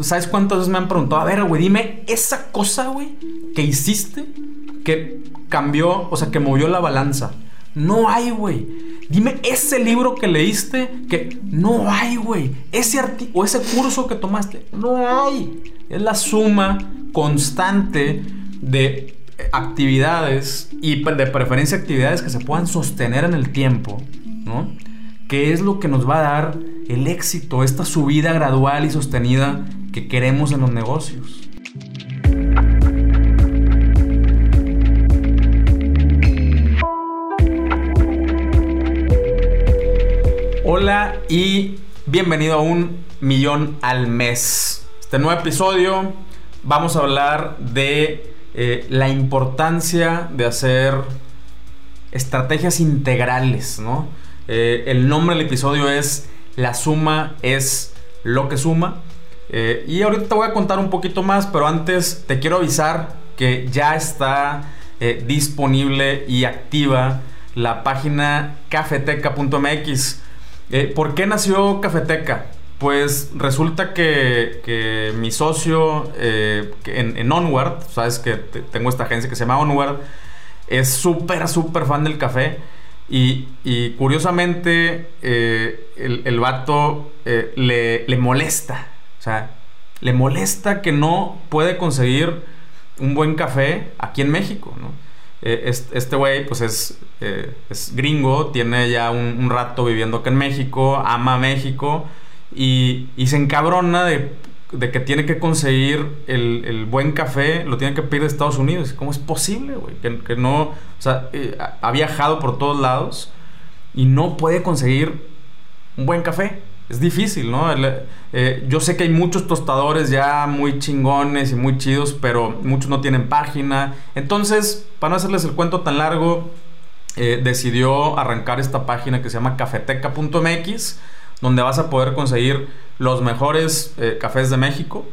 ¿sabes cuántas veces me han preguntado? A ver, güey, dime esa cosa, güey, que hiciste que cambió, o sea, que movió la balanza. No hay, güey. Dime ese libro que leíste que no hay, güey. Ese o ese curso que tomaste, no hay. Es la suma constante de actividades y de preferencia actividades que se puedan sostener en el tiempo, ¿no? Que es lo que nos va a dar el éxito, esta subida gradual y sostenida que queremos en los negocios. Hola y bienvenido a un millón al mes. Este nuevo episodio vamos a hablar de eh, la importancia de hacer estrategias integrales, ¿no? Eh, el nombre del episodio es La suma es lo que suma. Eh, y ahorita te voy a contar un poquito más, pero antes te quiero avisar que ya está disponible y activa la página cafeteca.mx. ¿Por qué nació Cafeteca? Pues resulta que, mi socio eh, en, Onward, sabes que tengo esta agencia que se llama Onward, es súper, súper fan del café. Y, curiosamente, eh, el, el, vato eh, le, molesta. O sea, le molesta que no puede conseguir un buen café aquí en México, ¿no? este güey, pues es, es, gringo, tiene ya un, un rato viviendo acá en México, ama México y, se encabrona de, que tiene que conseguir el, buen café, lo tiene que pedir de Estados Unidos. ¿Cómo es posible, güey? Que, no, o sea, eh, ha viajado por todos lados y no puede conseguir un buen café. Es difícil, ¿no? Eh, yo sé que hay muchos tostadores ya muy chingones y muy chidos, pero muchos no tienen página. Entonces, para no hacerles el cuento tan largo, eh, decidió arrancar esta página que se llama cafeteca.mx donde vas a poder conseguir los mejores eh, cafés de México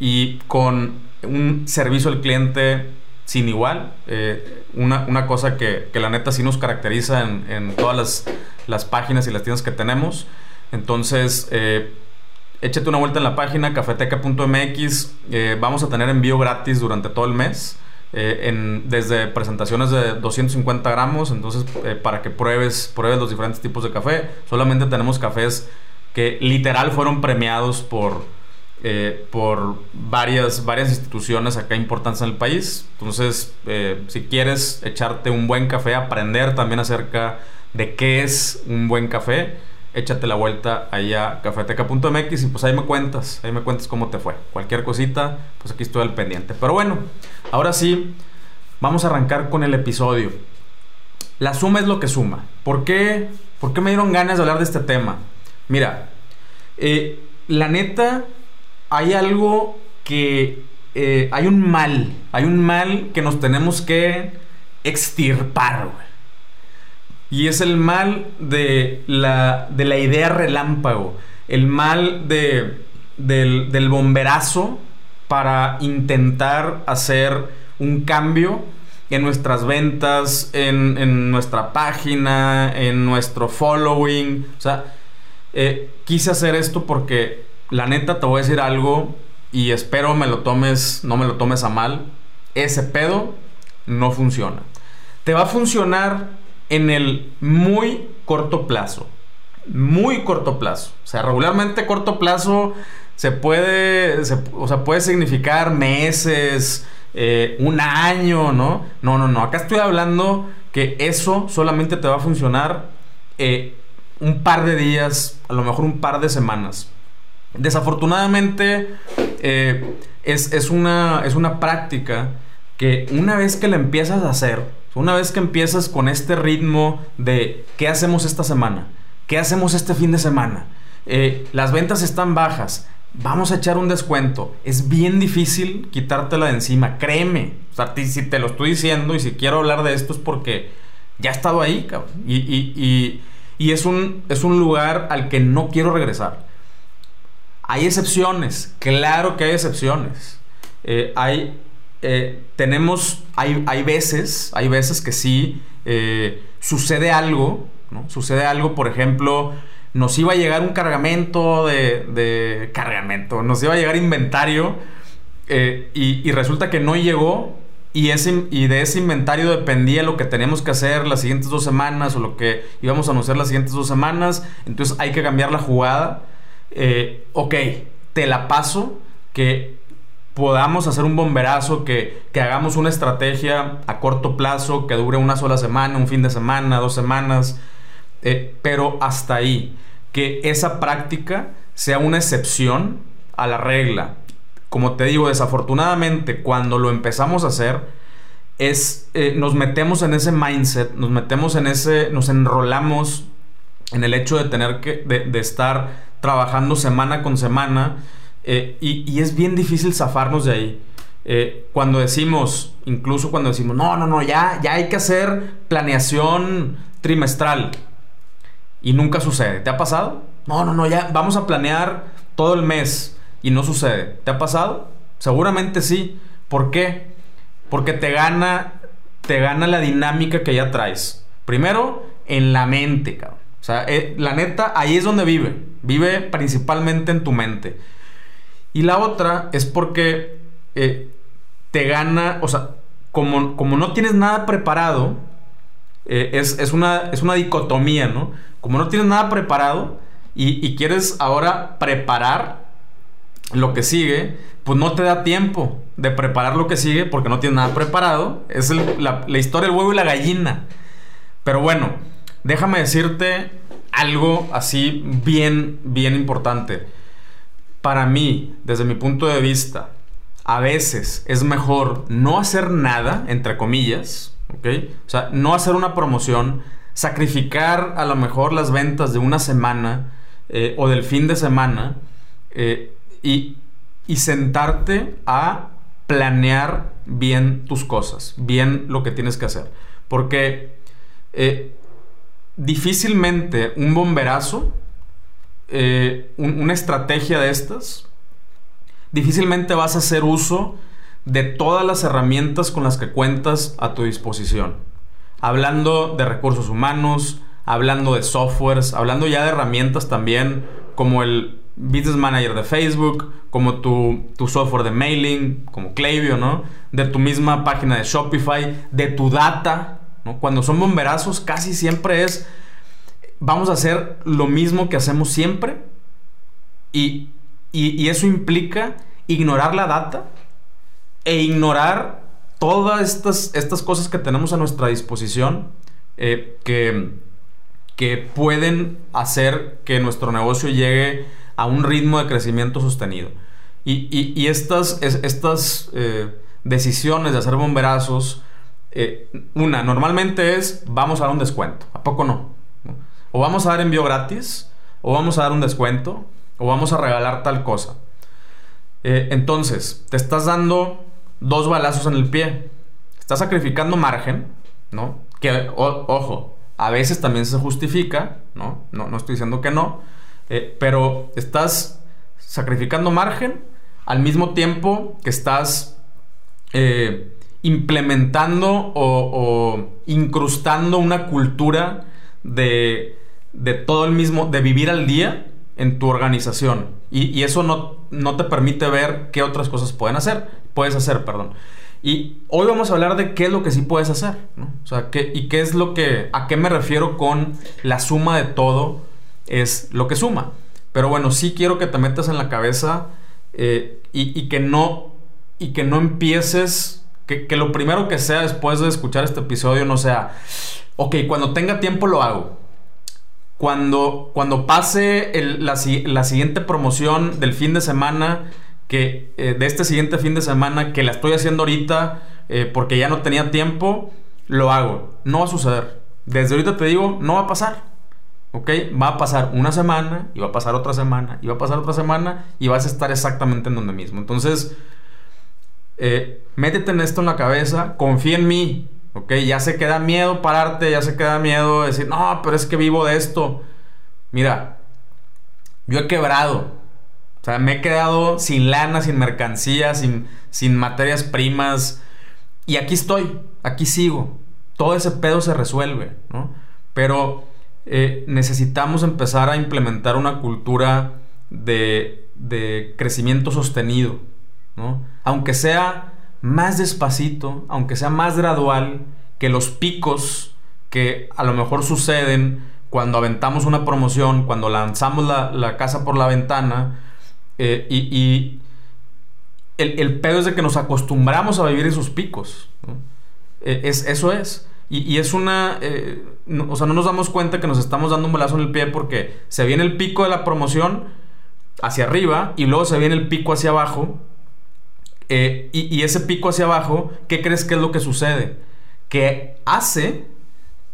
y con un servicio al cliente sin igual. Eh, una, cosa que, la neta sí nos caracteriza en, todas las, páginas y las tiendas que tenemos. Entonces, échate una vuelta en la página cafeteca.mx. vamos a tener envío gratis durante todo el mes. Eh, desde presentaciones de 250 gramos, entonces eh, para que pruebes, pruebes los diferentes tipos de café. Solamente tenemos cafés que literal fueron premiados por, eh, por varias, varias instituciones acá importantes en el país. Entonces, si quieres echarte un buen café, aprender también acerca de qué es un buen café, échate la vuelta allá a cafeteca.mx y pues ahí me cuentas, ahí me cuentas cómo te fue. Cualquier cosita, pues aquí estoy al pendiente. Pero bueno, ahora sí, vamos a arrancar con el episodio. La suma es lo que suma. ¿Por qué, ¿Por qué me dieron ganas de hablar de este tema? Mira, eh, la neta, hay algo que... Eh, hay un mal, hay un mal que nos tenemos que extirpar, güey. Y es el mal de la, de la idea relámpago, el mal de, del, bomberazo para intentar hacer un cambio en nuestras ventas, en, nuestra página, en nuestro following. O sea, eh, quise hacer esto porque la neta te voy a decir algo y espero me lo tomes, no me lo tomes a mal. Ese pedo no funciona. Te va a funcionar en el muy corto plazo. Muy corto plazo. O sea, regularmente corto plazo se puede, o sea, puede significar meses, eh, un año, ¿no? No, no, no. Acá estoy hablando que eso solamente te va a funcionar eh, un par de días, a lo mejor un par de semanas. Desafortunadamente, eh, es, es, una, es una práctica que una vez que la empiezas a hacer, una vez que empiezas con este ritmo de ¿qué hacemos esta semana? ¿Qué hacemos este fin de semana? Eh, las ventas están bajas. Vamos a echar un descuento. Es bien difícil quitártela de encima. Créeme. Si te lo estoy diciendo y si quiero hablar de esto es porque ya he estado ahí, cabrón. Y, es, un, es un lugar al que no quiero regresar. Hay excepciones. Claro que hay excepciones. Eh, hay eh, tenemos, hay, hay, veces, hay veces que sí eh, sucede algo. Sucede algo, por ejemplo, nos iba a llegar un cargamento de, cargamento, nos iba a llegar inventario eh, y, resulta que no llegó y, ese, y de ese inventario dependía lo que teníamos que hacer las siguientes dos semanas o lo que íbamos a anunciar las siguientes dos semanas, entonces hay que cambiar la jugada. Ok, te la paso, que podamos hacer un bomberazo, que, que, hagamos una estrategia a corto plazo, que dure una sola semana, un fin de semana, dos semanas, eh, pero hasta ahí, que esa práctica sea una excepción a la regla. Como te digo, desafortunadamente cuando lo empezamos a hacer, es, eh, nos metemos en ese mindset, nos metemos en ese, nos enrolamos en el hecho de tener que, de, estar trabajando semana con semana eh, y, es bien difícil zafarnos de ahí. cuando decimos, incluso cuando decimos, no, no, no, ya, ya hay que hacer planeación trimestral y nunca sucede. ¿Te ha pasado? No, no, no, ya vamos a planear todo el mes y no sucede. ¿Te ha pasado? Seguramente sí. ¿Por qué? Porque te gana te gana la dinámica que ya traes. Primero, en la mente, cabrón. O sea, eh, la neta, ahí es donde vive. Vive principalmente en tu mente. Y la otra es porque eh, te gana, o sea, como, como no tienes nada preparado, eh, es, una, es una dicotomía, ¿no? Como no tienes nada preparado y, quieres ahora preparar lo que sigue, pues no te da tiempo de preparar lo que sigue porque no tienes nada preparado. Es la, la historia del huevo y la gallina. Pero bueno, déjame decirte algo así bien, bien importante. Para mí, desde mi punto de vista, a veces es mejor no hacer nada, entre comillas, ¿ok? O sea, no hacer una promoción, sacrificar a lo mejor las ventas de una semana eh, o del fin de semana eh, y, sentarte a planear bien tus cosas, bien lo que tienes que hacer. Porque eh, difícilmente un bomberazo, una estrategia de estas, difícilmente vas a hacer uso de todas las herramientas con las que cuentas a tu disposición hablando de recursos humanos, hablando de softwares, hablando ya de herramientas también como el Business Manager de Facebook, como tu, software de mailing, como Klaviyo, ¿no? De tu misma página de Shopify, de tu data, ¿no? Cuando son bomberazos casi siempre es, vamos a hacer lo mismo que hacemos siempre y, y eso implica ignorar la data e ignorar todas estas, estas cosas que tenemos a nuestra disposición eh, que, que pueden hacer que nuestro negocio llegue a un ritmo de crecimiento sostenido. Y, estas, estas eh, decisiones de hacer bomberazos, eh, una, normalmente es vamos a dar un descuento, ¿a poco no? O vamos a dar envío gratis, o vamos a dar un descuento, o vamos a regalar tal cosa. entonces, te estás dando dos balazos en el pie. Estás sacrificando margen, ¿no? Que, ojo, a veces también se justifica, ¿no? No, no estoy diciendo que no, eh, pero estás sacrificando margen al mismo tiempo que estás eh, implementando o, incrustando una cultura de, de todo el mismo, de vivir al día en tu organización. Y, eso no, no, te permite ver qué otras cosas pueden hacer. Puedes hacer, perdón. Y hoy vamos a hablar de qué es lo que sí puedes hacer. O sea, qué, y qué es lo que. a qué me refiero con la suma de todo es lo que suma. Pero bueno, sí quiero que te metas en la cabeza eh, y, que no. Y que no empieces. Que, que lo primero que sea después de escuchar este episodio no sea. Ok, cuando tenga tiempo lo hago cuando, cuando pase la, siguiente promoción del fin de semana, que, eh, de este siguiente fin de semana, que la estoy haciendo ahorita eh, porque ya no tenía tiempo, lo hago. No va a suceder. Desde ahorita te digo, no va a pasar. ¿Ok? Va a pasar una semana, y va a pasar otra semana, y va a pasar otra semana, y vas a estar exactamente en donde mismo. Entonces, eh, métete en esto en la cabeza, confía en mí, ¿ok? Ya se queda miedo pararte, ya se queda miedo decir, no, pero es que vivo de esto. Mira, yo he quebrado. O sea, me he quedado sin lana, sin mercancía, sin, sin materias primas. Y aquí estoy, aquí sigo. Todo ese pedo se resuelve, ¿no? Pero eh, necesitamos empezar a implementar una cultura de, de crecimiento sostenido, ¿no? Aunque sea más despacito, aunque sea más gradual que los picos que a lo mejor suceden cuando aventamos una promoción, cuando lanzamos la, casa por la ventana, eh, y, el, pedo es de que nos acostumbramos a vivir esos picos. Eh, es, eso es. Y, es una... Eh, o sea, no nos damos cuenta que nos estamos dando un balazo en el pie porque se viene el pico de la promoción hacia arriba y luego se viene el pico hacia abajo. Y, y ese pico hacia abajo, ¿qué crees que es lo que sucede? Que hace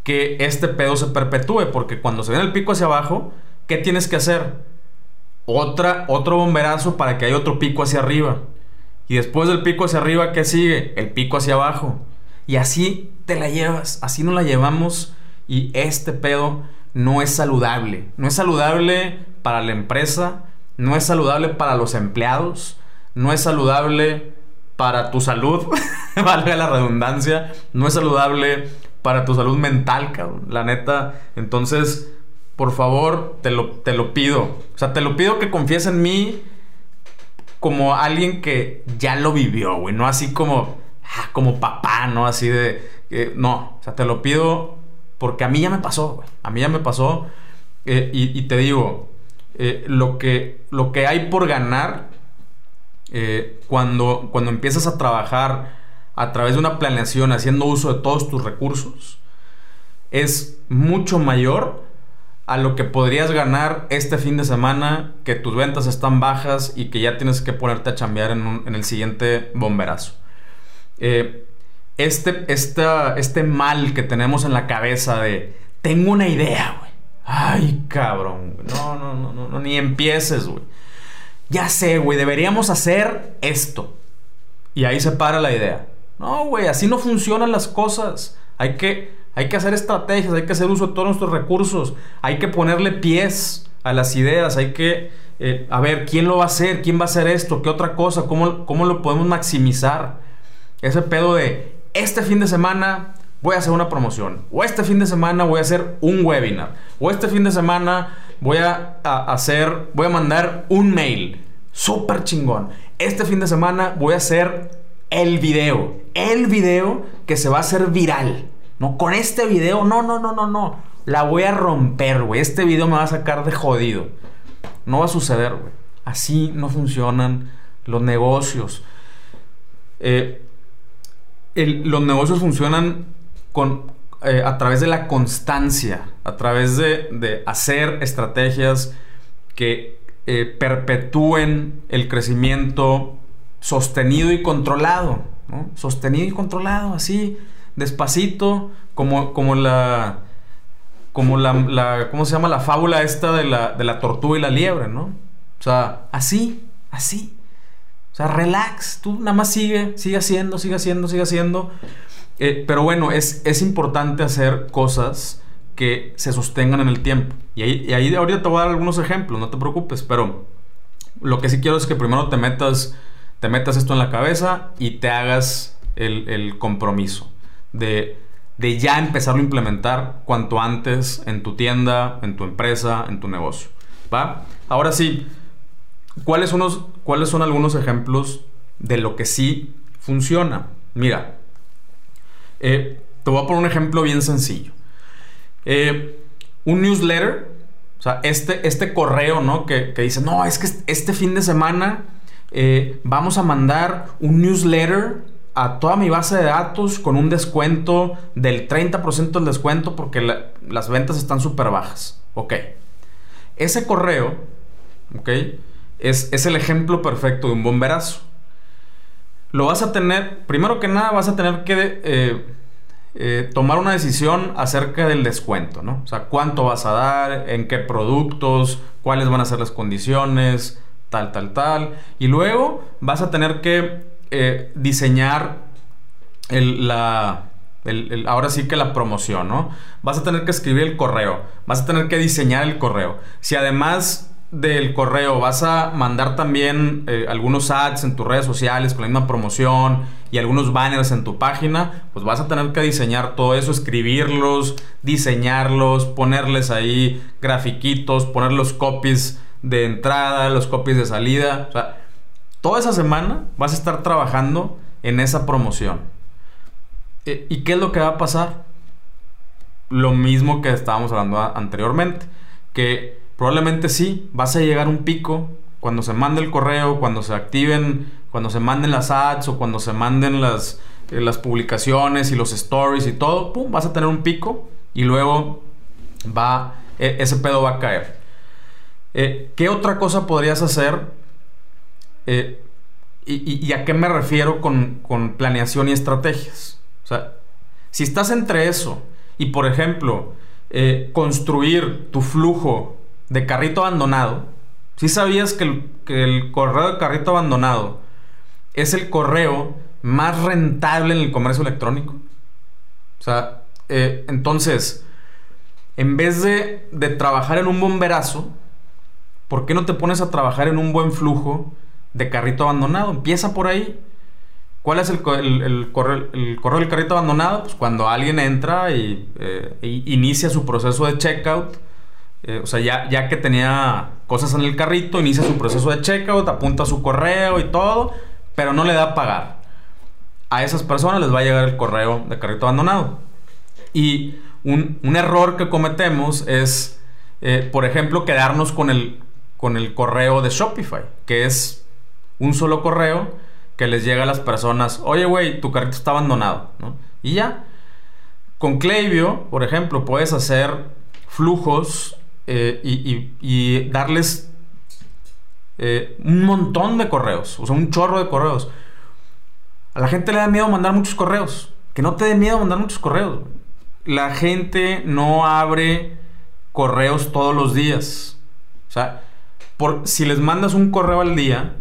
que este pedo se perpetúe, porque cuando se viene el pico hacia abajo, ¿qué tienes que hacer? Otra, otro bomberazo para que haya otro pico hacia arriba. Y después del pico hacia arriba, ¿qué sigue? El pico hacia abajo. Y así te la llevas, así no la llevamos. Y este pedo no es saludable. No es saludable para la empresa, no es saludable para los empleados, no es saludable para tu salud, valga la redundancia, no es saludable para tu salud mental, cabrón. La neta. Entonces, por favor, te lo, te lo pido. O sea, te lo pido que confíes en mí como alguien que ya lo vivió, güey. No así como, ah, como papá, ¿no? Así de... no, o sea, te lo pido porque a mí ya me pasó, güey. A mí ya me pasó. Eh, y, te digo, eh, lo, que, lo que hay por ganar eh, cuando, cuando empiezas a trabajar a través de una planeación, haciendo uso de todos tus recursos, es mucho mayor a lo que podrías ganar este fin de semana, que tus ventas están bajas y que ya tienes que ponerte a chambear en, el siguiente bomberazo. Eh, este, este mal que tenemos en la cabeza de, tengo una idea, güey. Ay, cabrón, No, no, no, no, no, ni empieces, güey. Ya sé, güey, deberíamos hacer esto. Y ahí se para la idea. No, güey, así no funcionan las cosas. Hay que, hay que hacer estrategias, hay que hacer uso de todos nuestros recursos, hay que ponerle pies a las ideas, hay que, eh, a ver, ¿quién lo va a hacer? ¿Quién va a hacer esto? ¿Qué otra cosa? ¿Cómo, cómo lo podemos maximizar? Ese pedo de, este fin de semana voy a hacer una promoción, o este fin de semana voy a hacer un webinar, o este fin de semana voy a, hacer, voy a mandar un mail. Súper chingón. Este fin de semana voy a hacer el video. El video que se va a hacer viral. No, con este video, no, no, no, no, no. La voy a romper, güey. Este video me va a sacar de jodido. No va a suceder, güey. Así no funcionan los negocios. Eh, los negocios funcionan eh, a través de la constancia, a través de, hacer estrategias que eh, perpetúen el crecimiento sostenido y controlado, ¿no? Sostenido y controlado, así, despacito, como, como la, como la, ¿cómo se llama? La fábula esta de la, de la tortuga y la liebre, ¿no? O sea, así, así. O sea, relax, tú nada más sigue, sigue haciendo, sigue haciendo, sigue haciendo. Eh, pero bueno, es, es importante hacer cosas que se sostengan en el tiempo. Y ahí, y ahí ahorita te voy a dar algunos ejemplos, no te preocupes, pero lo que sí quiero es que primero te metas te metas esto en la cabeza y te hagas el, compromiso de, ya empezarlo a implementar cuanto antes en tu tienda, en tu empresa, en tu negocio. ¿Va? Ahora sí, ¿cuáles son, ¿cuáles son algunos ejemplos de lo que sí funciona? Mira, eh, te voy a poner un ejemplo bien sencillo. Eh, un newsletter, o sea, este, este correo, ¿no? Que, que dice, no, es que este fin de semana eh, vamos a mandar un newsletter a toda mi base de datos con un descuento del 30% del descuento porque las ventas están súper bajas. Ok. Ese correo, ok, es, es, el ejemplo perfecto de un bomberazo. Lo vas a tener, primero que nada, vas a tener que eh, eh, tomar una decisión acerca del descuento, ¿no? O sea, cuánto vas a dar, en qué productos, cuáles van a ser las condiciones, tal, tal, tal. Y luego vas a tener que eh, diseñar el, la, ahora sí que la promoción, ¿no? Vas a tener que escribir el correo, vas a tener que diseñar el correo. Si además del correo vas a mandar también eh, algunos ads en tus redes sociales con la misma promoción y algunos banners en tu página, pues vas a tener que diseñar todo eso, escribirlos, diseñarlos, ponerles ahí grafiquitos, poner los copies de entrada, los copies de salida. O sea, toda esa semana vas a estar trabajando en esa promoción. Eh, ¿Y qué es lo que va a pasar? Lo mismo que estábamos hablando anteriormente, que probablemente sí, vas a llegar a un pico cuando se mande el correo, cuando se activen, cuando se manden las ads o cuando se manden las, eh, las publicaciones y los stories y todo, pum, vas a tener un pico y luego va, e, ese pedo va a caer. Eh, ¿Qué otra cosa podrías hacer? Eh, y, a qué me refiero con, con, planeación y estrategias? O sea, si estás entre eso y, por ejemplo, construir tu flujo de carrito abandonado, si sabías que el, correo de carrito abandonado es el correo más rentable en el comercio electrónico? O sea, eh, entonces, en vez de, trabajar en un bomberazo, ¿por qué no te pones a trabajar en un buen flujo de carrito abandonado? Empieza por ahí. ¿Cuál es el, correo, del carrito abandonado? Pues cuando alguien entra y eh, inicia su proceso de checkout eh, o sea, ya, ya que tenía cosas en el carrito, inicia su proceso de checkout, apunta su correo y todo, pero no le da a pagar. A esas personas les va a llegar el correo de carrito abandonado. Y un, error que cometemos es, eh, por ejemplo, quedarnos con el, con el correo de Shopify, que es un solo correo que les llega a las personas, oye, güey, tu carrito está abandonado, Y ya. Con Klaviyo, por ejemplo, puedes hacer flujos eh, y, darles eh, un montón de correos, o sea, un chorro de correos. A la gente le da miedo mandar muchos correos. Que no te dé miedo mandar muchos correos. La gente no abre correos todos los días. O sea, por, si les mandas un correo al día,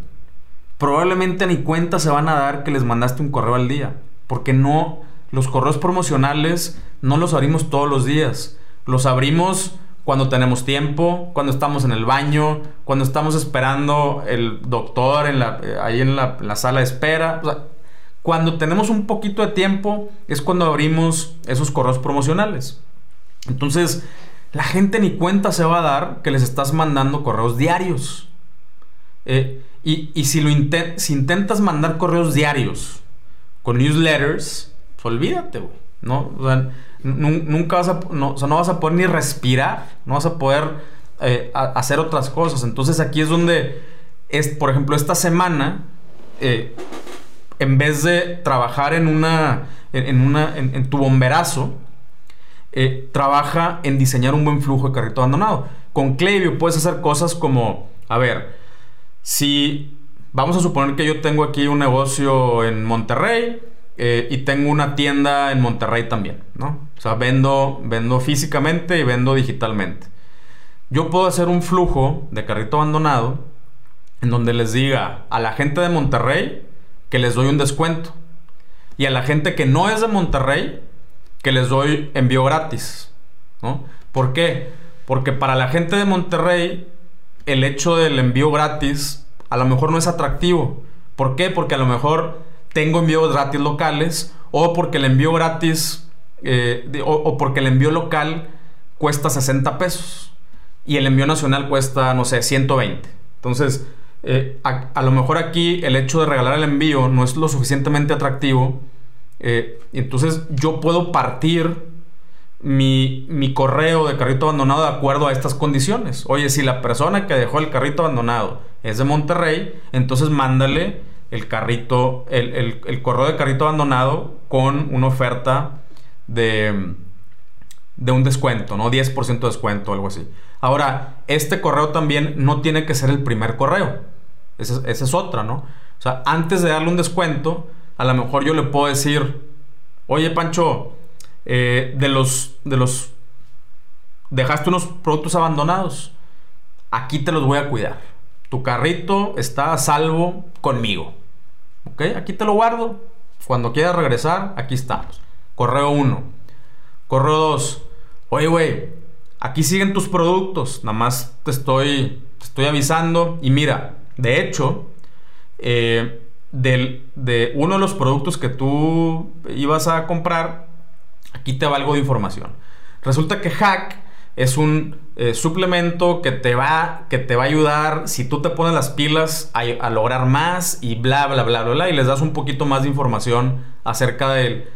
probablemente ni cuenta se van a dar que les mandaste un correo al día. Porque no, los correos promocionales no los abrimos todos los días. Los abrimos cuando tenemos tiempo, cuando estamos en el baño, cuando estamos esperando el doctor en la, eh, ahí en la, sala de espera. cuando tenemos un poquito de tiempo es cuando abrimos esos correos promocionales. Entonces, la gente ni cuenta se va a dar que les estás mandando correos diarios. Eh, y, si, lo si intentas mandar correos diarios con newsletters, pues olvídate, güey. ¿no? Nunca vas a, no, no vas a poder ni respirar, no vas a poder eh, hacer otras cosas. Entonces aquí es donde, es, por ejemplo, esta semana, eh, en vez de trabajar en una, en, una, en, tu bomberazo, eh, trabaja en diseñar un buen flujo de carrito abandonado. Con Klaviyo puedes hacer cosas como, a ver, si vamos a suponer que yo tengo aquí un negocio en Monterrey, eh, y tengo una tienda en Monterrey también, ¿no? O sea, vendo, vendo físicamente y vendo digitalmente. Yo puedo hacer un flujo de carrito abandonado en donde les diga a la gente de Monterrey que les doy un descuento. Y a la gente que no es de Monterrey que les doy envío gratis, ¿no? ¿Por qué? Porque para la gente de Monterrey el hecho del envío gratis a lo mejor no es atractivo. ¿Por qué? Porque a lo mejor tengo envíos gratis locales o porque el envío gratis eh, o, porque el envío local cuesta 60 pesos y el envío nacional cuesta, no sé, 120. Entonces, eh, a, lo mejor aquí el hecho de regalar el envío no es lo suficientemente atractivo. Eh, entonces yo puedo partir mi, mi, correo de carrito abandonado de acuerdo a estas condiciones. Oye, si la persona que dejó el carrito abandonado es de Monterrey, entonces mándale el carrito, el, correo de carrito abandonado con una oferta de, de un descuento, ¿no? 10% de descuento algo así. Ahora, este correo también no tiene que ser el primer correo. Esa, es otra, ¿no? O sea, antes de darle un descuento, a lo mejor yo le puedo decir, oye Pancho, eh, de los, de los, dejaste unos productos abandonados, aquí te los voy a cuidar. Tu carrito está a salvo conmigo. ¿Ok? Aquí te lo guardo. Cuando quieras regresar, aquí estamos. Correo 1. Correo 2. Oye, güey, aquí siguen tus productos, nada más te estoy, te estoy avisando. Y mira, de hecho, eh, de uno de los productos que tú ibas a comprar, aquí te va algo de información. Resulta que Hack es un eh, suplemento que te, va, que te va a ayudar si tú te pones las pilas a, lograr más y bla, bla, bla, bla, bla, y les das un poquito más de información acerca de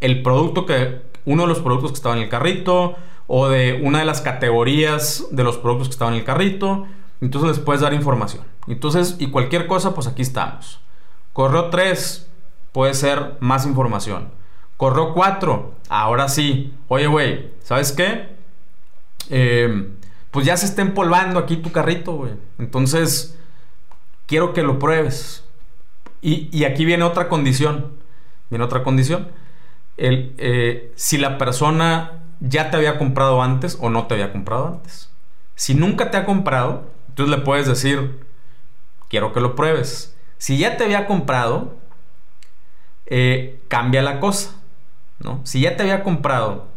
el producto que, uno de los productos que estaba en el carrito o de una de las categorías de los productos que estaban en el carrito. Entonces les puedes dar información. Entonces, y cualquier cosa, pues aquí estamos. Correo 3 puede ser más información. Correo 4, ahora sí. Oye, güey, ¿sabes qué? Eh, pues ya se está empolvando aquí tu carrito. Entonces, quiero que lo pruebes. Y, aquí viene otra condición. Viene otra condición. El, eh, si la persona ya te había comprado antes o no te había comprado antes. Si nunca te ha comprado, entonces le puedes decir, quiero que lo pruebes. Si ya te había comprado, eh, cambia la cosa. ¿no? Si ya te había comprado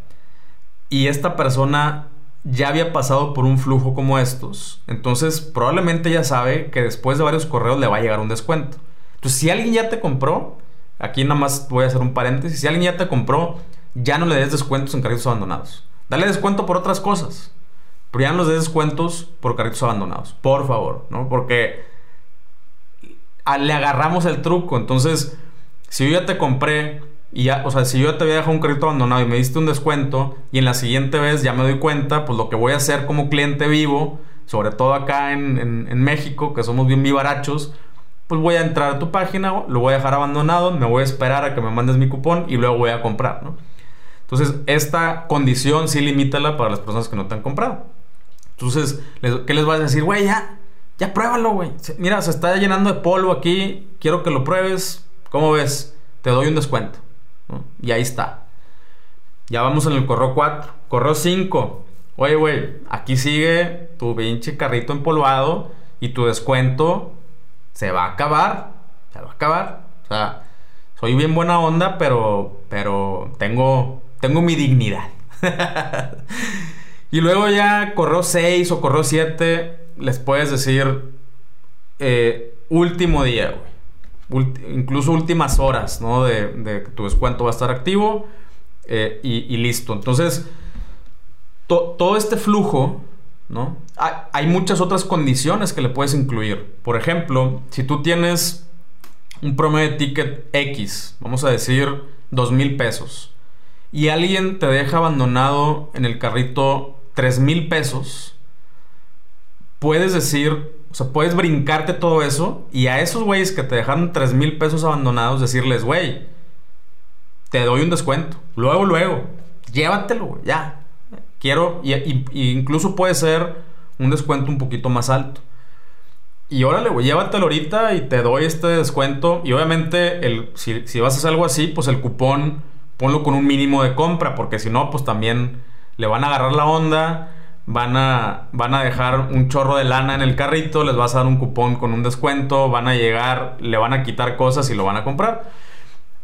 y esta persona ya había pasado por un flujo como estos, entonces probablemente ya sabe que después de varios correos le va a llegar un descuento. Entonces, si alguien ya te compró, aquí nada más voy a hacer un paréntesis, si alguien ya te compró, ya no le des descuentos en carritos abandonados. Dale descuento por otras cosas, pero ya no les des descuentos por carritos abandonados, por favor, ¿no? Porque le agarramos el truco, entonces, si yo ya te compré y ya, o sea, si yo te había dejado un crédito abandonado y me diste un descuento y en la siguiente vez ya me doy cuenta, pues lo que voy a hacer como cliente vivo, sobre todo acá en, México, que somos bien vivarachos, pues voy a entrar a tu página, lo voy a dejar abandonado, me voy a esperar a que me mandes mi cupón y luego voy a comprar, ¿no? Entonces, esta condición sí limítala para las personas que no te han comprado. Entonces, ¿qué les vas a decir? Güey, ya, ya pruébalo, güey. Mira, se está llenando de polvo aquí, quiero que lo pruebes. ¿Cómo ves? Te doy un descuento. Y ahí está. Ya vamos en el correo 4. Correo 5. Oye, güey, aquí sigue tu pinche carrito empolvado y tu descuento se va a acabar. Se va a acabar. O sea, soy bien buena onda, pero, pero tengo, tengo mi dignidad. y luego ya correo 6 o correo 7 les puedes decir eh, último día, güey incluso últimas horas, ¿no? De, que tu descuento va a estar activo eh, y, listo. Entonces, todo este flujo, ¿no? Hay, muchas otras condiciones que le puedes incluir. Por ejemplo, si tú tienes un promedio de ticket X, vamos a decir dos mil pesos, y alguien te deja abandonado en el carrito tres mil pesos, puedes decir o sea, puedes brincarte todo eso y a esos güeyes que te dejaron 3 mil pesos abandonados decirles, güey, te doy un descuento. Luego, luego, llévatelo, güey, ya. Quiero, y, incluso puede ser un descuento un poquito más alto. Y órale, güey, llévatelo ahorita y te doy este descuento. Y obviamente, el, si, si vas a hacer algo así, pues el cupón ponlo con un mínimo de compra, porque si no, pues también le van a agarrar la onda van a, van a dejar un chorro de lana en el carrito, les vas a dar un cupón con un descuento, van a llegar, le van a quitar cosas y lo van a comprar.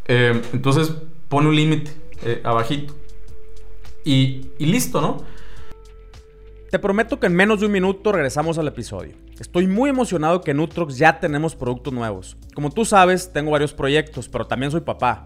Eh, entonces pone un límite eh, abajito. Y, y listo, ¿no? Te prometo que en menos de un minuto regresamos al episodio. Estoy muy emocionado que en ya tenemos productos nuevos. Como tú sabes, tengo varios proyectos, pero también soy papá.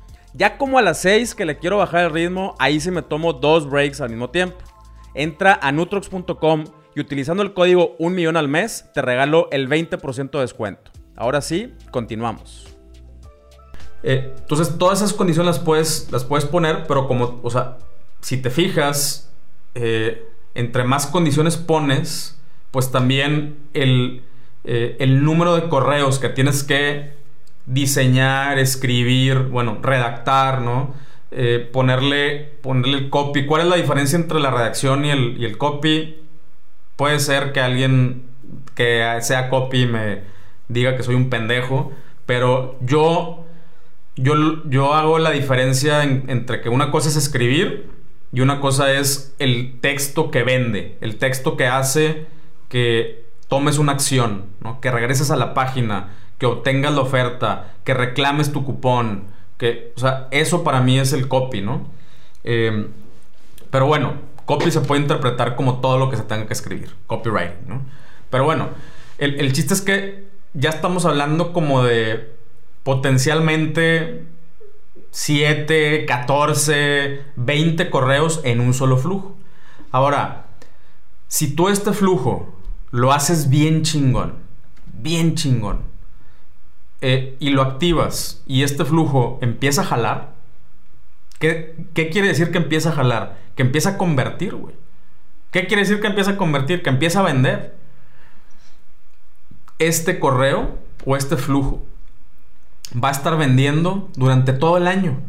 Ya como a las 6 que le quiero bajar el ritmo, ahí sí me tomo dos breaks al mismo tiempo. Entra a nutrox.com y utilizando el código 1 millón al mes te regalo el 20% de descuento. Ahora sí, continuamos. Eh, entonces todas esas condiciones las puedes, las puedes poner, pero como, o sea, si te fijas, eh, entre más condiciones pones, pues también el, eh, el número de correos que tienes que diseñar, escribir, bueno, redactar, ¿no? Eh, ponerle, ponerle el copy. ¿Cuál es la diferencia entre la redacción y el, y el copy? Puede ser que alguien que sea copy me diga que soy un pendejo, pero yo, yo, yo hago la diferencia entre que una cosa es escribir y una cosa es el texto que vende, el texto que hace que tomes una acción, ¿no? que regreses a la página, que obtengas la oferta, que reclames tu cupón, que, o sea, eso para mí es el copy, ¿no? Em, pero bueno, copy se puede interpretar como todo lo que se tenga que escribir, copywriting, ¿no? Pero bueno, el, el chiste es que ya estamos hablando como de potencialmente 7, 14, 20 correos en un solo flujo. Ahora, si tú este flujo lo haces bien chingón, bien chingón, eh, y lo activas y este flujo empieza a jalar, ¿qué, quiere decir que empieza a jalar? Que empieza a convertir, güey. ¿Qué quiere decir que empieza a convertir? Que empieza a vender. Este correo o este flujo va a estar vendiendo durante todo el año.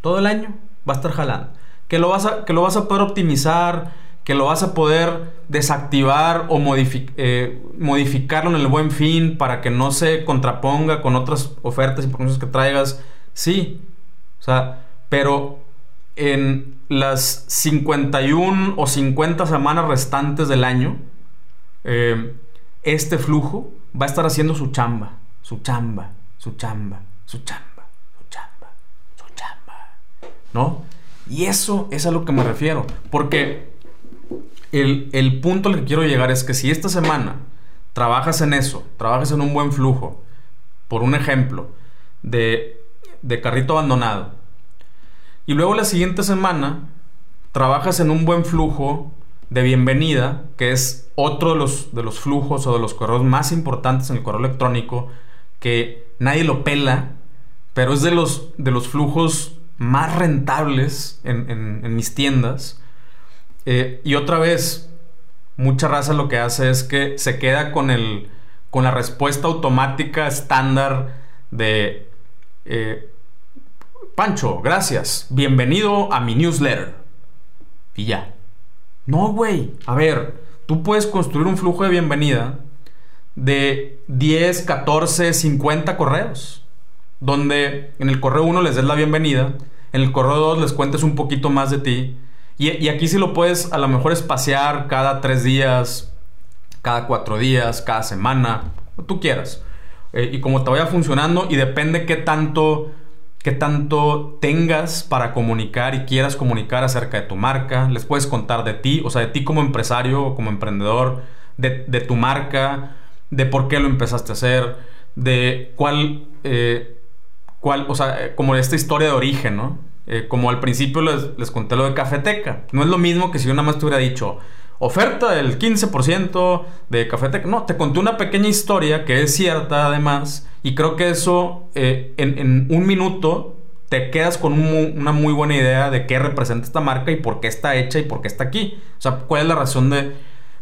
Todo el año va a estar jalando. Que lo vas a, que lo vas a poder optimizar, que lo vas a poder desactivar o eh, modificarlo en el buen fin para que no se contraponga con otras ofertas y promociones que traigas. Sí. O sea, pero en las 51 o 50 semanas restantes del año, eh, este flujo va a estar haciendo su chamba, su chamba, su chamba, su chamba, su chamba, su chamba. ¿No? Y eso es a lo que me refiero. Porque el, punto al que quiero llegar es que si esta semana trabajas en eso, trabajas en un buen flujo, por un ejemplo, de, de carrito abandonado, y luego la siguiente semana trabajas en un buen flujo de bienvenida, que es otro de los, de los flujos o de los correos más importantes en el correo electrónico, que nadie lo pela, pero es de los, de los flujos más rentables en, mis tiendas. Eh, y otra vez, mucha raza lo que hace es que se queda con, el, con la respuesta automática estándar de... Eh, Pancho, gracias. Bienvenido a mi newsletter. Y ya. No, güey. A ver, tú puedes construir un flujo de bienvenida de 10, 14, 50 correos. Donde en el correo 1 les des la bienvenida, en el correo 2 les cuentes un poquito más de ti. Y, aquí sí lo puedes a lo mejor espaciar cada 3 días, cada 4 días, cada semana, lo tú quieras. Eh, y como te vaya funcionando y depende qué tanto, qué tanto tengas para comunicar y quieras comunicar acerca de tu marca. Les puedes contar de ti, o sea, de ti como empresario como emprendedor, de, de tu marca de por qué lo empezaste a hacer, de cuál, eh, cuál o sea, eh, como esta historia de origen, ¿no? Eh, como al principio les, conté lo de Cafeteca. No es lo mismo que si yo nada más te hubiera dicho, oferta del 15% de Cafeteca. No, te conté una pequeña historia que es cierta además, y creo que eso en, un minuto te quedas con una muy buena idea de qué representa esta marca y por qué está hecha y por qué está aquí. O sea, cuál es la razón de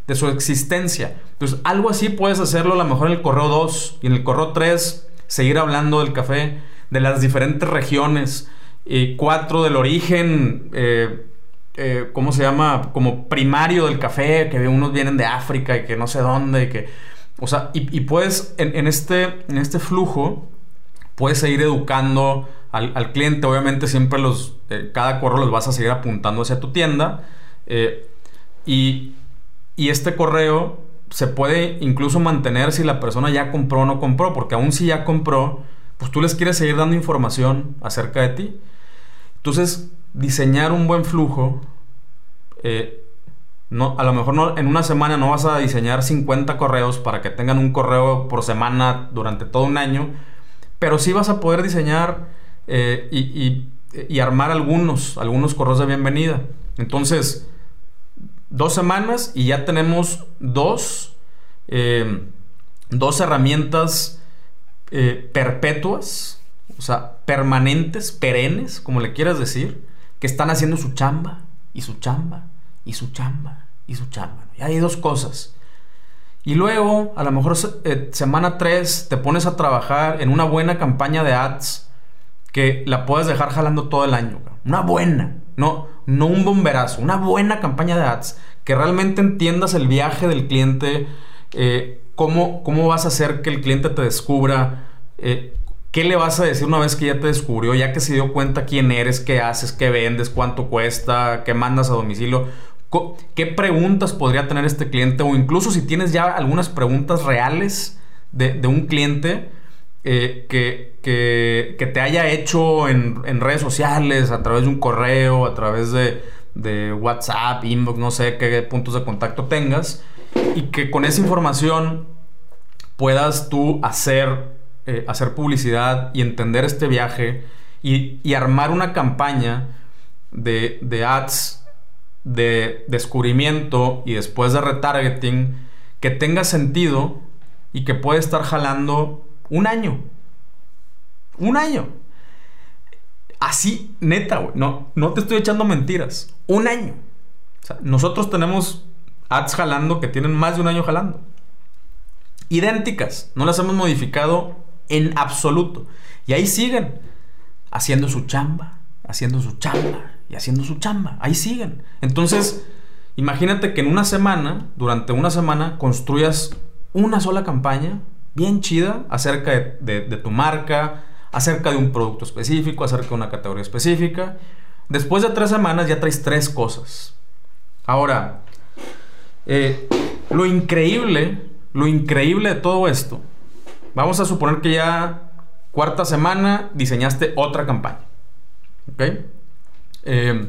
de su existencia. Entonces, algo así puedes hacerlo a lo mejor en el correo 2 y en el correo 3 seguir hablando del café, de las diferentes regiones, y 4 del origen, eh, eh, ¿cómo se llama? Como primario del café, que unos vienen de África y que no sé dónde, que... O sea, y, puedes, en, este, en este flujo, puedes seguir educando al, cliente. Obviamente siempre los, eh, cada correo los vas a seguir apuntando hacia tu tienda. y y este correo se puede incluso mantener si la persona ya compró o no compró, porque aún si ya compró, pues tú les quieres seguir dando información acerca de ti. Entonces, diseñar un buen flujo, eh, no, a lo mejor no, en una semana no vas a diseñar 50 correos para que tengan un correo por semana durante todo un año, pero sí vas a poder diseñar eh, y, armar algunos, algunos correos de bienvenida. Entonces, dos semanas y ya tenemos dos, eh, dos herramientas eh, perpetuas, o sea, permanentes, perennes, como le quieras decir, que están haciendo su chamba y su chamba y su chamba y su chamba. Y hay dos cosas. Y luego, a lo mejor eh, semana 3, te pones a trabajar en una buena campaña de ads que la puedes dejar jalando todo el año. Una buena, no, no un bomberazo, una buena campaña de ads, que realmente entiendas el viaje del cliente, eh, ¿cómo, ¿cómo vas a hacer que el cliente te descubra? Eh, ¿Qué le vas a decir una vez que ya te descubrió, ya que se dio cuenta quién eres, qué haces, qué vendes, cuánto cuesta, qué mandas a domicilio? ¿Qué preguntas podría tener este cliente? O incluso si tienes ya algunas preguntas reales de, un cliente eh, que, que, te haya hecho en, redes sociales, a través de un correo, a través de, de WhatsApp, inbox, no sé qué puntos de contacto tengas, y que con esa información puedas tú hacer eh, hacer publicidad y entender este viaje y, armar una campaña de, de, ads de descubrimiento y después de retargeting que tenga sentido y que puede estar jalando un año. Un año. Así, neta, güey. No, no te estoy echando mentiras. Un año. nosotros tenemos ads jalando que tienen más de un año jalando. Idénticas. No las hemos modificado en absoluto. Y ahí siguen, haciendo su chamba, haciendo su chamba y haciendo su chamba. Ahí siguen. Entonces, imagínate que en una semana, durante una semana, construyas una sola campaña bien chida acerca de, tu marca, acerca de un producto específico, acerca de una categoría específica. Después de tres semanas ya traes tres cosas. Ahora, eh, lo increíble, lo increíble de todo esto Vamos a suponer que ya cuarta semana diseñaste otra campaña. ¿Ok? Em,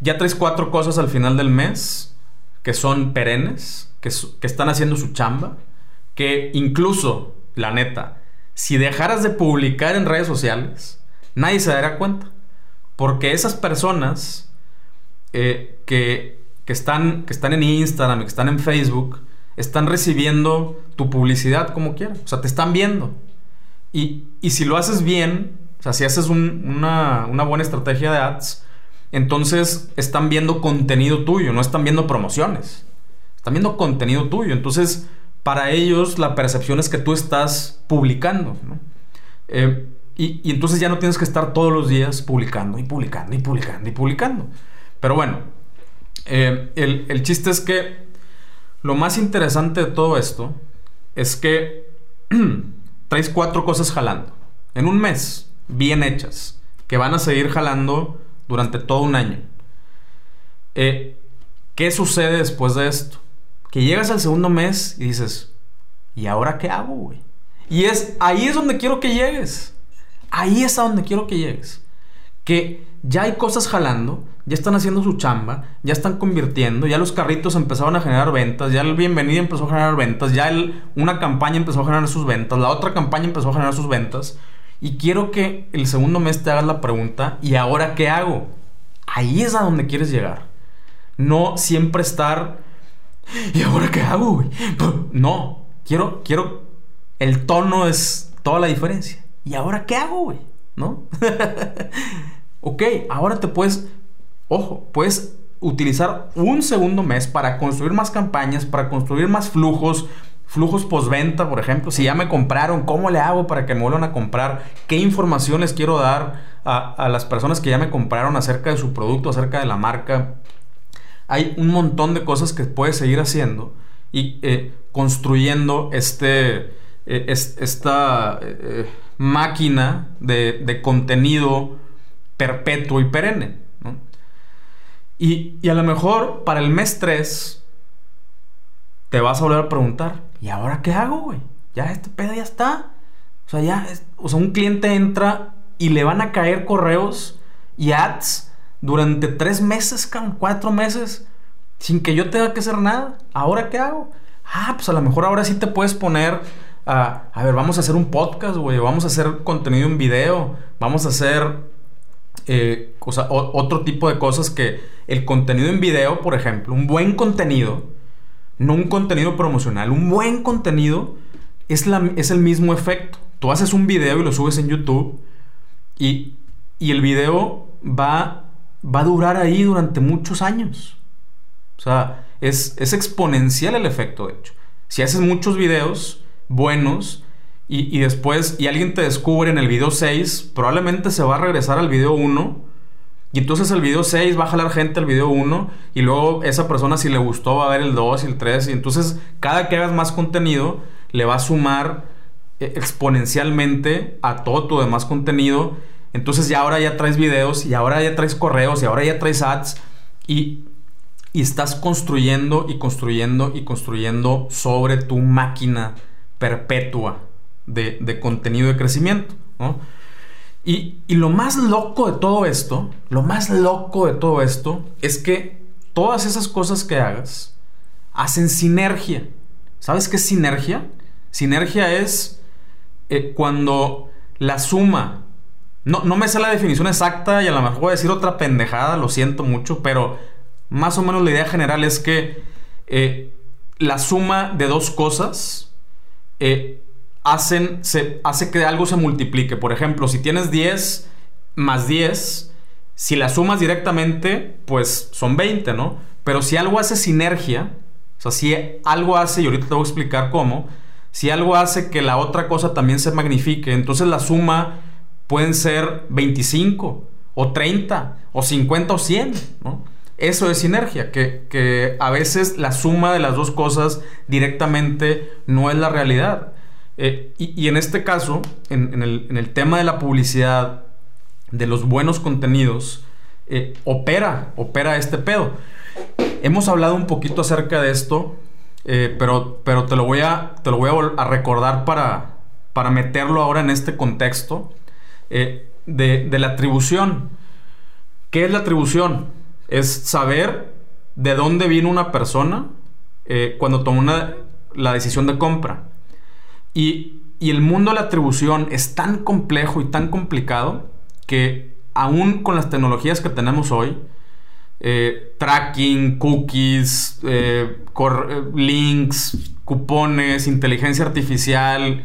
ya traes cuatro cosas al final del mes que son perennes, que, están haciendo su chamba, que incluso, la neta, si dejaras de publicar en redes sociales, nadie se daría cuenta. Porque esas personas eh, que, que, están, que están en Instagram, que están en Facebook, están recibiendo tu publicidad como quieran. O sea, te están viendo. Y, si lo haces bien, o sea, si haces una, buena estrategia de ads, entonces están viendo contenido tuyo, no están viendo promociones. Están viendo contenido tuyo. Entonces, para ellos la percepción es que tú estás publicando. Eh, y, entonces ya no tienes que estar todos los días publicando y publicando y publicando y publicando. Pero bueno, eh, el, chiste es que lo más interesante de todo esto es que traes cuatro cosas jalando. En un mes, bien hechas, que van a seguir jalando durante todo un año. Eh, ¿Qué sucede después de esto? Que llegas al segundo mes y dices, ¿y ahora qué hago, güey? Y es ahí es donde quiero que llegues. Ahí es a donde quiero que llegues. Que ya hay cosas jalando, ya están haciendo su chamba, ya están convirtiendo, ya los carritos empezaron a generar ventas, ya el bienvenido empezó a generar ventas, ya una campaña empezó a generar sus ventas, la otra campaña empezó a generar sus ventas. Y quiero que el segundo mes te hagas la pregunta, ¿y ahora qué hago? Ahí es a donde quieres llegar. No siempre estar, ¿y ahora qué hago, güey? No, quiero, quiero, el tono es toda la diferencia. ¿Y ahora qué hago, güey? ¿No? Ok, ahora te puedes, ojo, puedes utilizar un segundo mes para construir más campañas, para construir más flujos, flujos postventa, por ejemplo. Si ya me compraron, ¿cómo le hago para que me vuelvan a comprar? ¿Qué información les quiero dar a, las personas que ya me compraron acerca de su producto, acerca de la marca? Hay un montón de cosas que puedes seguir haciendo y eh, construyendo este, eh, esta eh, máquina de, de contenido perpetuo y perenne. Y, a lo mejor para el mes 3 te vas a volver a preguntar, ¿y ahora qué hago, güey? Ya este pedo ya está. O sea, ya, o sea, un cliente entra y le van a caer correos y ads durante tres meses, cuatro meses, sin que yo tenga que hacer nada. ¿Ahora qué hago? Ah, pues a lo mejor ahora sí te puedes poner a, a ver, vamos a hacer un podcast, güey, vamos a hacer contenido en video, vamos a hacer eh, otro tipo de cosas que el contenido en video, por ejemplo, un buen contenido, no un contenido promocional, un buen contenido es, la, es el mismo efecto. Tú haces un video y lo subes en YouTube y, el video va, va a durar ahí durante muchos años. O sea, es, es exponencial el efecto, de hecho. Si haces muchos videos buenos, y, después, y alguien te descubre en el video 6, probablemente se va a regresar al video 1 Y entonces el video 6 va a jalar gente al video 1 y luego esa persona si le gustó va a ver el 2 y el 3 y entonces cada que hagas más contenido le va a sumar eh, exponencialmente a todo tu demás contenido. Entonces ya ahora ya traes videos y ahora ya traes correos y ahora ya traes ads y, y estás construyendo y construyendo y construyendo sobre tu máquina perpetua de, de contenido de crecimiento. ¿no? Y, lo más loco de todo esto, lo más loco de todo esto es que todas esas cosas que hagas hacen sinergia. ¿Sabes qué es sinergia? Sinergia es eh, cuando la suma, no, no me sé la definición exacta y a lo mejor voy a decir otra pendejada, lo siento mucho, pero más o menos la idea general es que eh, la suma de dos cosas eh, hacen, se, hace que algo se multiplique. Por ejemplo, si tienes 10 más 10, si la sumas directamente, pues son 20, ¿no? Pero si algo hace sinergia, o sea, si algo hace, y ahorita te voy a explicar cómo, si algo hace que la otra cosa también se magnifique, entonces la suma pueden ser 25 o 30 o 50 o 100, ¿no? Eso es sinergia, que, que, a veces la suma de las dos cosas directamente no es la realidad. Eh, y, en este caso, en, el, tema de la publicidad, de los buenos contenidos, eh, opera, opera este pedo. Hemos hablado un poquito acerca de esto, eh, pero, pero te lo voy, a, te lo voy a, recordar para, para meterlo ahora en este contexto de, la atribución. ¿Qué es la atribución? Es saber de dónde viene una persona cuando toma la decisión de compra. Y, el mundo de la atribución es tan complejo y tan complicado que aún con las tecnologías que tenemos hoy, eh, tracking, cookies, eh, eh, links, cupones, inteligencia artificial,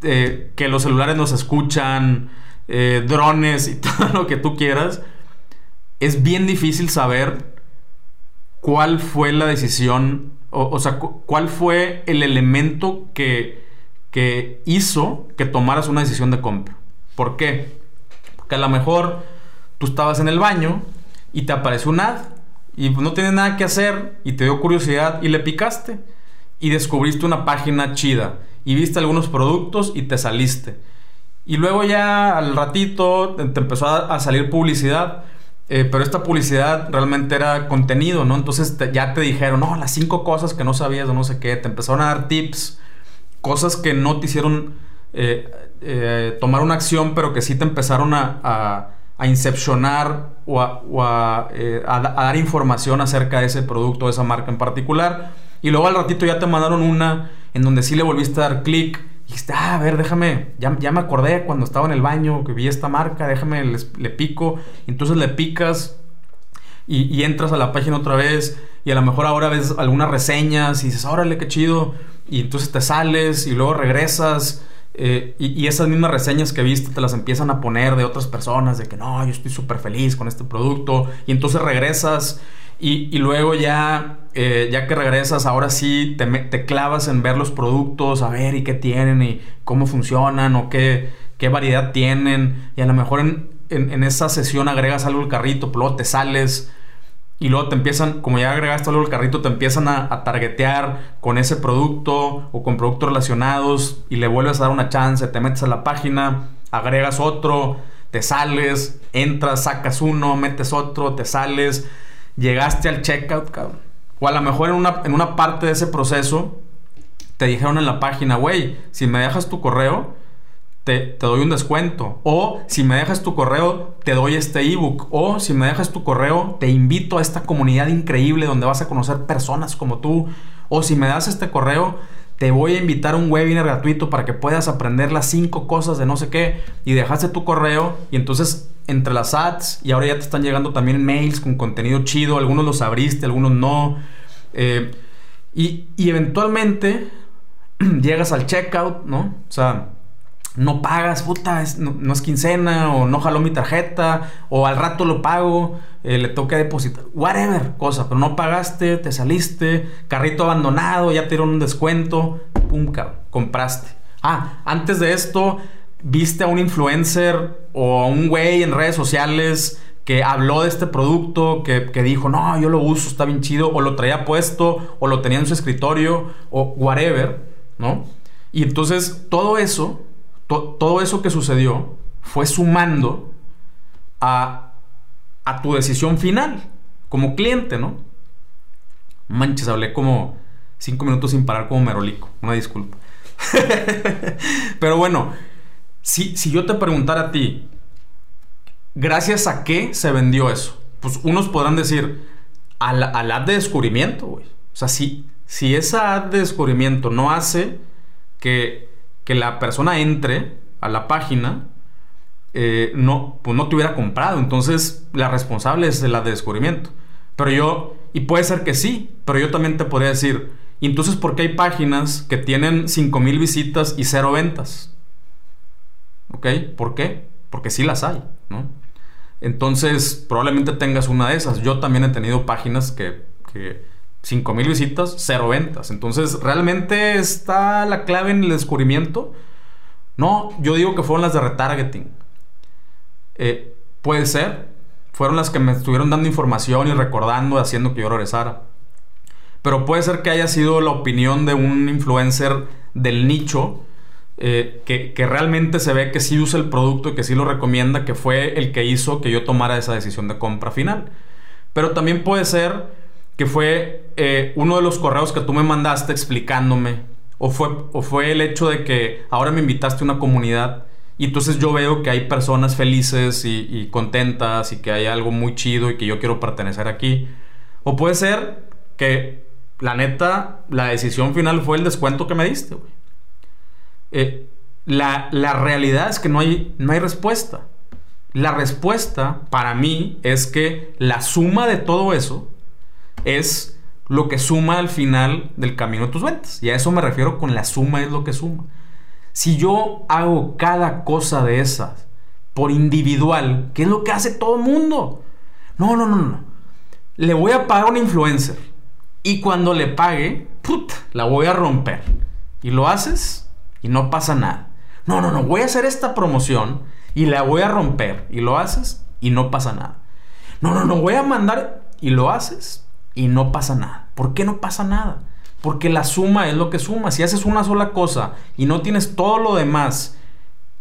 que los celulares nos escuchan, drones y todo lo que tú quieras, es bien difícil saber cuál fue la decisión, o sea, cuál fue el elemento que que hizo que tomaras una decisión de compra. ¿Por qué? Porque a lo mejor tú estabas en el baño y te apareció un ad y no tienes nada que hacer y te dio curiosidad y le picaste y descubriste una página chida y viste algunos productos y te saliste. Y luego ya al ratito te empezó a, salir publicidad, eh, pero esta publicidad realmente era contenido, ¿no? Entonces ya te dijeron, no, las cinco cosas que no sabías o no sé qué, te empezaron a dar tips cosas que no te hicieron eh, eh, tomar una acción, pero que sí te empezaron a, a, incepcionar o, eh, a, dar información acerca de ese producto, de esa marca en particular. Y luego al ratito ya te mandaron una en donde sí le volviste a dar clic. Y dijiste, ah, a ver, déjame, ya, ya, me acordé cuando estaba en el baño que vi esta marca, déjame, le pico. Entonces le picas y, y, entras a la página otra vez. Y a lo mejor ahora ves algunas reseñas y dices, órale, qué chido y entonces te sales y luego regresas eh, y, esas mismas reseñas que viste te las empiezan a poner de otras personas de que no, yo estoy súper feliz con este producto y entonces regresas y, luego ya, eh, ya que regresas, ahora sí te, te, clavas en ver los productos, a ver y qué tienen y cómo funcionan o qué, qué variedad tienen y a lo mejor en, en, esa sesión agregas algo al carrito, pero luego te sales y luego te empiezan, como ya agregaste algo al carrito, te empiezan a, a, targetear con ese producto o con productos relacionados y le vuelves a dar una chance, te metes a la página, agregas otro, te sales, entras, sacas uno, metes otro, te sales, llegaste al checkout, cabrón. O a lo mejor en una, en una parte de ese proceso te dijeron en la página, güey, si me dejas tu correo, te, doy un descuento. O si me dejas tu correo, te doy este ebook. O si me dejas tu correo, te invito a esta comunidad increíble donde vas a conocer personas como tú. O si me das este correo, te voy a invitar a un webinar gratuito para que puedas aprender las cinco cosas de no sé qué. Y dejaste tu correo y entonces entre las ads y ahora ya te están llegando también mails con contenido chido. Algunos los abriste, algunos no. Eh, y, y eventualmente llegas al checkout, ¿no? O sea, no pagas, puta, no, es quincena, o no jaló mi tarjeta, o al rato lo pago, eh, le toca depositar, whatever, cosa, pero no pagaste, te saliste, carrito abandonado, ya te dieron un descuento, pum, compraste. Ah, antes de esto, viste a un influencer o a un güey en redes sociales que habló de este producto, que, que, dijo, no, yo lo uso, está bien chido, o lo traía puesto, o lo tenía en su escritorio, o whatever, ¿no? Y entonces todo eso, todo eso que sucedió, fue sumando a, a tu decisión final como cliente, ¿no? Manches, hablé como cinco minutos sin parar como merolico, una disculpa. Pero bueno, si, si yo te preguntara a ti, ¿gracias a qué se vendió eso? Pues unos podrán decir, al, al ad de descubrimiento, güey. O sea, si, si esa ad de descubrimiento no hace que, que la persona entre a la página, eh, no, pues no te hubiera comprado. Entonces, la responsable es la de descubrimiento. Pero yo, y puede ser que sí, pero yo también te podría decir, entonces, ¿por qué hay páginas que tienen 5000 visitas y cero ventas? ¿Ok? ¿Por qué? Porque sí las hay, ¿no? Entonces, probablemente tengas una de esas. Yo también he tenido páginas que, que 5000 visitas, cero ventas. Entonces, ¿realmente está la clave en el descubrimiento? No, yo digo que fueron las de retargeting. Eh, puede ser. Fueron las que me estuvieron dando información y recordando, haciendo que yo regresara. Pero puede ser que haya sido la opinión de un influencer del nicho eh, que, que, realmente se ve que sí usa el producto y que sí lo recomienda, que fue el que hizo que yo tomara esa decisión de compra final. Pero también puede ser que fue eh, uno de los correos que tú me mandaste explicándome, o fue, o fue el hecho de que ahora me invitaste a una comunidad y entonces yo veo que hay personas felices y, contentas y que hay algo muy chido y que yo quiero pertenecer aquí. O puede ser que la neta, la decisión final fue el descuento que me diste, güey. Eh, la, la, realidad es que no hay, no hay respuesta. La respuesta para mí es que la suma de todo eso es lo que suma al final del camino de tus ventas. Y a eso me refiero con la suma es lo que suma. Si yo hago cada cosa de esas por individual, ¿qué es lo que hace todo el mundo? No, no, no, no. Le voy a pagar a un influencer. Y cuando le pague, put, la voy a romper. Y lo haces y no pasa nada. No, no, no. Voy a hacer esta promoción y la voy a romper. Y lo haces y no pasa nada. No, no, no. Voy a mandar y lo haces y no pasa nada. ¿Por qué no pasa nada? Porque la suma es lo que suma. Si haces una sola cosa y no tienes todo lo demás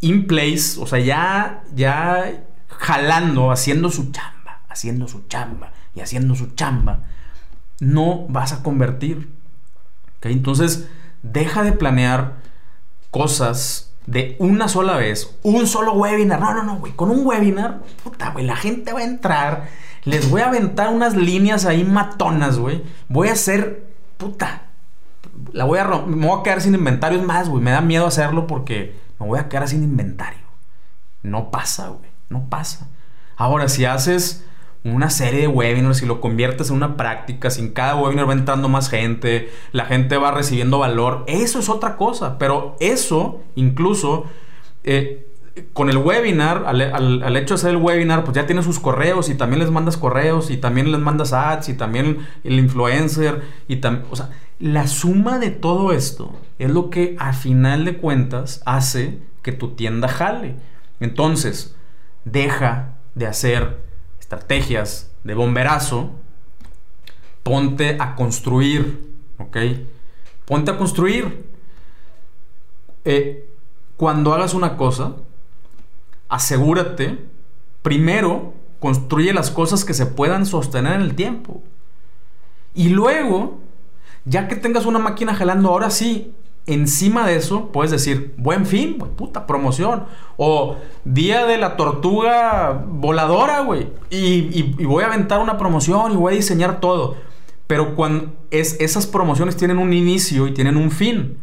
in place, o sea, ya, ya jalando, haciendo su chamba, haciendo su chamba y haciendo su chamba, no vas a convertir. Entonces, deja de planear cosas de una sola vez, un solo webinar. No, no, no, güey. Con un webinar, puta, güey, la gente va a entrar. Les voy a aventar unas líneas ahí matonas, güey. Voy a hacer, puta, la voy a me voy a quedar sin inventario. Es más, güey, me da miedo hacerlo porque me voy a quedar sin inventario. No pasa, güey, no pasa. Ahora, si haces una serie de webinars y lo conviertes en una práctica, sin cada webinar va entrando más gente, la gente va recibiendo valor, eso es otra cosa. Pero eso, incluso, eh, con el webinar, al, hecho de hacer el webinar, pues ya tienes sus correos y también les mandas correos y también les mandas ads y también el influencer y también, o sea, la suma de todo esto es lo que a final de cuentas hace que tu tienda jale. Entonces, deja de hacer estrategias de bomberazo, ponte a construir, ¿ok? Ponte a construir. Eh, cuando hagas una cosa, asegúrate, primero, construye las cosas que se puedan sostener en el tiempo. Y luego, ya que tengas una máquina jalando, ahora sí, encima de eso puedes decir, buen fin, puta, promoción. O día de la tortuga voladora, güey. Y, voy a aventar una promoción y voy a diseñar todo. Pero cuando es, esas promociones tienen un inicio y tienen un fin.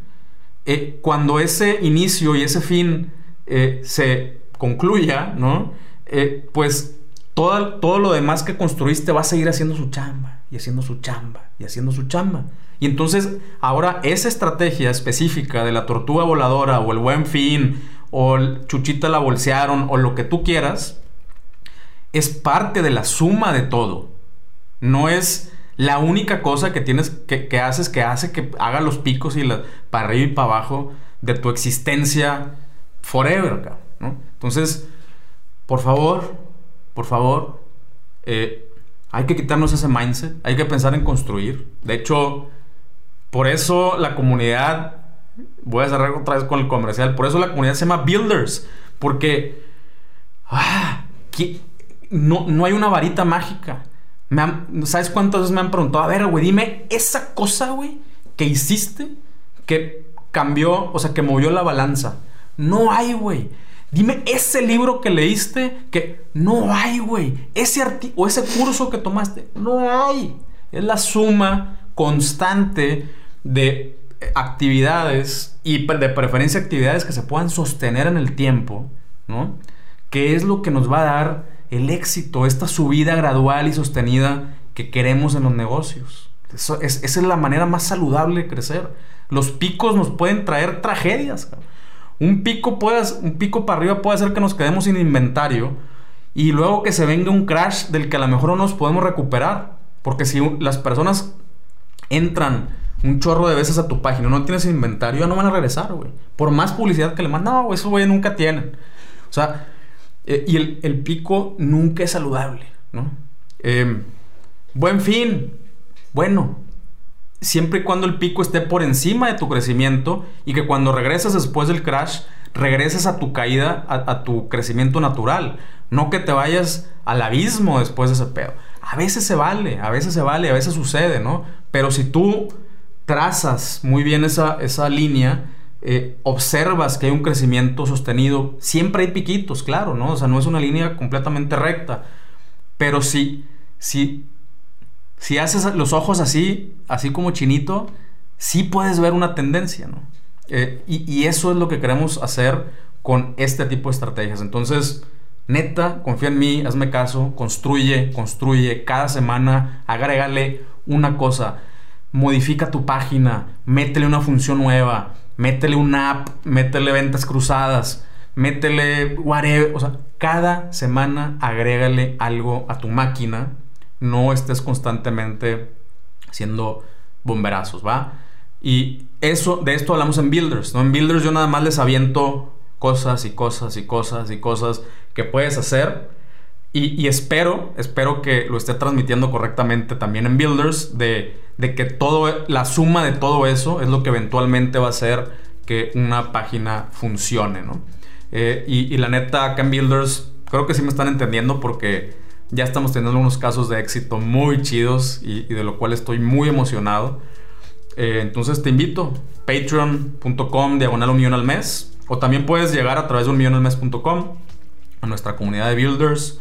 Eh, cuando ese inicio y ese fin eh, se concluya, ¿no? Eh, pues todo, todo lo demás que construiste va a seguir haciendo su chamba y haciendo su chamba y haciendo su chamba. Y entonces ahora esa estrategia específica de la tortuga voladora o el buen fin o el chuchita la bolsearon o lo que tú quieras, es parte de la suma de todo. No es la única cosa que tienes que, haces que hace que haga los picos y la, para arriba y para abajo de tu existencia forever. ¿No? Entonces, por favor, por favor, Eh, hay que quitarnos ese mindset, hay que pensar en construir. De hecho, por eso la comunidad, voy a cerrar otra vez con el comercial, por eso la comunidad se llama Builders, porque ah, no, no hay una varita mágica. ¿Sabes cuántas veces me han preguntado? A ver, güey, dime esa cosa, güey, que hiciste que cambió, o sea, que movió la balanza. No hay, güey. Dime ese libro que leíste que no hay, güey. Ese o ese curso que tomaste, no hay. Es la suma constante de actividades y de preferencia actividades que se puedan sostener en el tiempo, ¿no? Que es lo que nos va a dar el éxito, esta subida gradual y sostenida que queremos en los negocios. Esa es la manera más saludable de crecer. Los picos nos pueden traer tragedias. Un pico, puede, un pico para arriba puede hacer que nos quedemos sin inventario y luego que se venga un crash del que a lo mejor no nos podemos recuperar. Porque si las personas entran un chorro de veces a tu página, no tienes inventario, ya no van a regresar, güey. Por más publicidad que le mandan, no, eso güey nunca tienen. O sea, eh, y el, pico nunca es saludable, ¿no? Em, buen fin, bueno, siempre y cuando el pico esté por encima de tu crecimiento y que cuando regresas después del crash, regreses a tu caída, a, tu crecimiento natural. No que te vayas al abismo después de ese pedo. A veces se vale, a veces se vale, a veces sucede, ¿no? Pero si tú trazas muy bien esa, esa línea, eh, observas que hay un crecimiento sostenido, siempre hay piquitos, claro, ¿no? O sea, no es una línea completamente recta. Pero si, si si haces los ojos así, así como chinito, sí puedes ver una tendencia, ¿no? Eh, y, eso es lo que queremos hacer con este tipo de estrategias. Entonces, neta, confía en mí, hazme caso, construye, construye, cada semana, agrégale una cosa, modifica tu página, métele una función nueva, métele una app, métele ventas cruzadas, métele whatever, o sea, cada semana agrégale algo a tu máquina no estés constantemente haciendo bomberazos, ¿va? Y eso, de esto hablamos en Builders, ¿no? En Builders yo nada más les aviento cosas y cosas y cosas y cosas que puedes hacer. Y, espero, espero que lo esté transmitiendo correctamente también en Builders, de, que todo, la suma de todo eso es lo que eventualmente va a hacer que una página funcione, ¿no? Eh, y, y, la neta, acá en Builders, creo que sí me están entendiendo porque ya estamos teniendo unos casos de éxito muy chidos y, de lo cual estoy muy emocionado. Eh, entonces te invito, patreon.com diagonal un millón al mes. O también puedes llegar a través de un millón al mes.com a nuestra comunidad de builders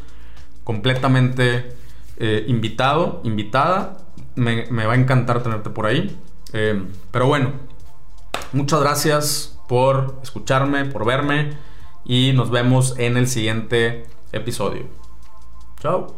completamente eh, invitado, invitada. Me, va a encantar tenerte por ahí. Eh, pero bueno, muchas gracias por escucharme, por verme y nos vemos en el siguiente episodio. Tchau!